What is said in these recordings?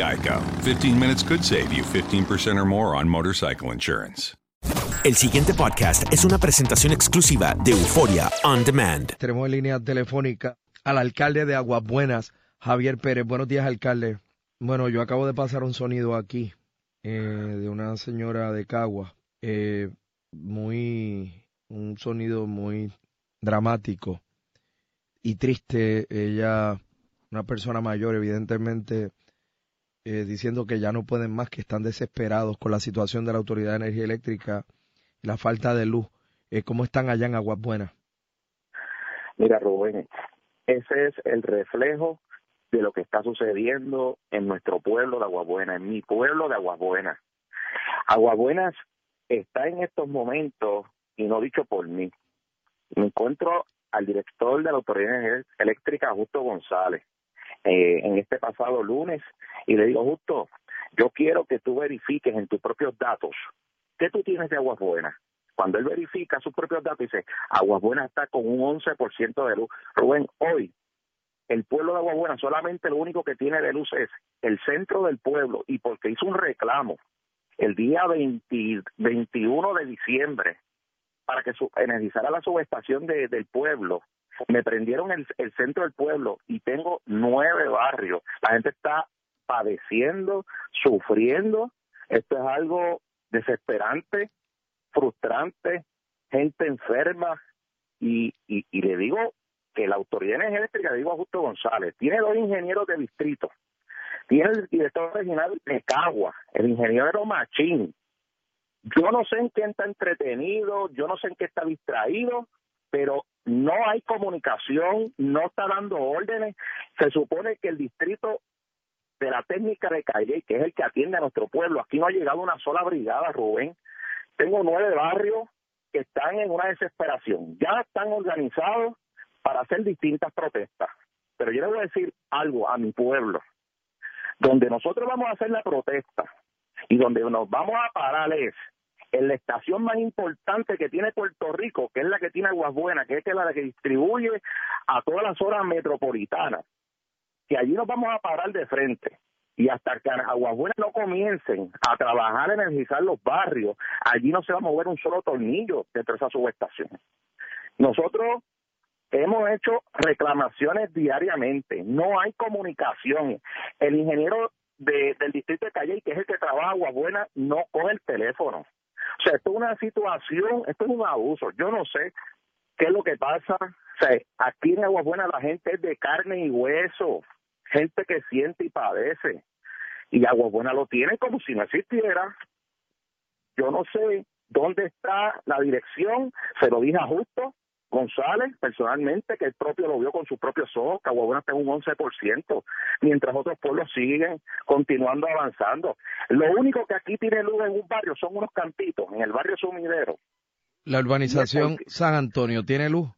Geico. 15 minutes could save you 15% or more on motorcycle insurance. El siguiente podcast es una presentación exclusiva de Euforia On Demand. Tenemos en línea telefónica al alcalde de Aguas Buenas, Javier Pérez. Buenos días, alcalde. Bueno, yo acabo de pasar un sonido aquí eh, de una señora de Cagua. Eh, muy, un sonido muy dramático y triste. Ella, una persona mayor, evidentemente, eh, diciendo que ya no pueden más, que están desesperados con la situación de la Autoridad de Energía Eléctrica y la falta de luz. Eh, ¿Cómo están allá en Aguas Buenas? Mira, Rubén, ese es el reflejo de lo que está sucediendo en nuestro pueblo de Aguabuena, en mi pueblo de Aguabuena. Aguabuenas está en estos momentos, y no dicho por mí, me encuentro al director de la Autoridad Eléctrica, Justo González, eh, en este pasado lunes, y le digo, Justo, yo quiero que tú verifiques en tus propios datos qué tú tienes de Aguas Buenas. Cuando él verifica sus propios datos, dice, Aguas Buenas está con un 11% de luz. Rubén, hoy el pueblo de Aguas Buenas solamente lo único que tiene de luz es el centro del pueblo y porque hizo un reclamo el día 20 21 de diciembre para que su, energizara la subestación de, del pueblo, me prendieron el, el centro del pueblo y tengo nueve barrios. La gente está padeciendo, sufriendo. Esto es algo desesperante, frustrante, gente enferma. Y, y, le digo que la autoridad energética, digo a Justo González, tiene dos ingenieros de distrito. Tiene el director regional de Cagua, el ingeniero Machín. Yo no sé en qué está entretenido, yo no sé en qué está distraído, pero no hay comunicación, no está dando órdenes. Se supone que el distrito de la técnica de Calle, que es el que atiende a nuestro pueblo, aquí no ha llegado una sola brigada, Rubén. Tengo nueve barrios que están en una desesperación. Ya están organizados para hacer distintas protestas. Pero yo le voy a decir algo a mi pueblo. Donde nosotros vamos a hacer la protesta y donde nos vamos a parar es en la estación más importante que tiene Puerto Rico, que es la que tiene Aguas Buenas, que es la que distribuye a todas las zonas metropolitanas, que allí nos vamos a parar de frente. y hasta que Aguas Buenas no comiencen a trabajar, a energizar los barrios, allí no se va a mover un solo tornillo dentro de esa subestación. Nosotros hemos hecho reclamaciones diariamente, no hay comunicación. El ingeniero de, del distrito de Calle, que es el que trabaja Aguas Buenas, no coge el teléfono. O sea, esto es una situación, esto es un abuso. Yo no sé qué es lo que pasa. O sea, aquí en Aguas Buenas la gente es de carne y hueso, gente que siente y padece. Y Aguas Buenas lo tiene como si no existiera. Yo no sé dónde está la dirección, se lo dije a Justo, González, personalmente, que el propio lo vio con sus propios ojos, que Aguabuena está en un 11%, mientras otros pueblos siguen continuando avanzando. Lo único que aquí tiene luz en un barrio son unos cantitos, en el barrio Sumidero. ¿La urbanización San Antonio tiene luz?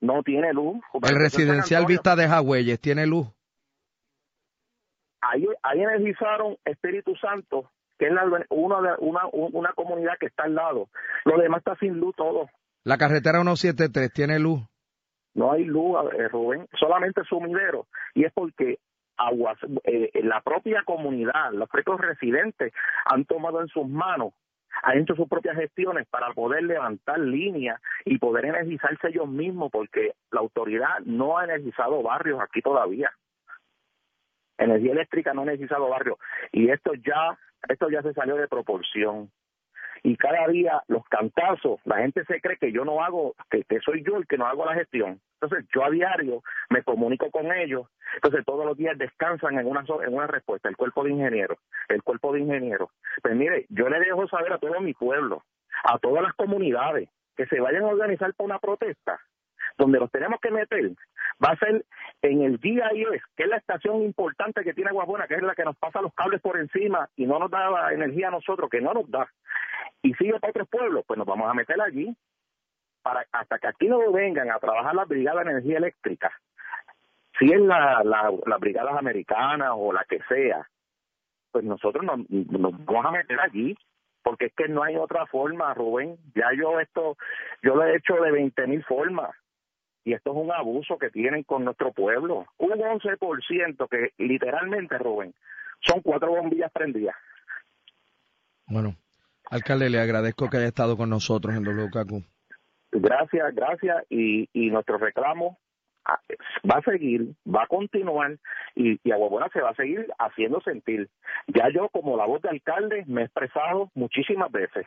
No tiene luz. ¿El residencial Vista de Jagüeyes tiene luz? Ahí, ahí energizaron Espíritu Santo, que es una, una, una comunidad que está al lado. Lo demás está sin luz todo. La carretera 173 tiene luz. No hay luz, eh, Rubén, solamente sumidero. Y es porque aguas, eh, la propia comunidad, los propios residentes han tomado en sus manos, han hecho sus propias gestiones para poder levantar líneas y poder energizarse ellos mismos, porque la autoridad no ha energizado barrios aquí todavía. Energía eléctrica no ha energizado barrios. Y esto ya, esto ya se salió de proporción y cada día los cantazos, la gente se cree que yo no hago, que, soy yo el que no hago la gestión. Entonces yo a diario me comunico con ellos, entonces todos los días descansan en una, en una respuesta, el cuerpo de ingenieros, el cuerpo de ingenieros. Pues mire, yo le dejo saber a todo mi pueblo, a todas las comunidades, que se vayan a organizar para una protesta, donde los tenemos que meter, va a ser en el es que es la estación importante que tiene Aguabuena, que es la que nos pasa los cables por encima y no nos da la energía a nosotros, que no nos da. Y sigue para otros pueblos, pues nos vamos a meter allí para hasta que aquí no vengan a trabajar las brigadas de energía eléctrica, si es la, la, las brigadas americanas o la que sea, pues nosotros nos, nos vamos a meter allí porque es que no hay otra forma, Rubén. Ya yo esto, yo lo he hecho de 20 mil formas y esto es un abuso que tienen con nuestro pueblo. Un 11% que literalmente, Rubén, son cuatro bombillas prendidas. Bueno, Alcalde, le agradezco que haya estado con nosotros en WKQ. Gracias, gracias. Y, y nuestro reclamo ah, va a seguir, va a continuar y, y Aguabuena se va a seguir haciendo sentir. Ya yo como la voz de alcalde me he expresado muchísimas veces,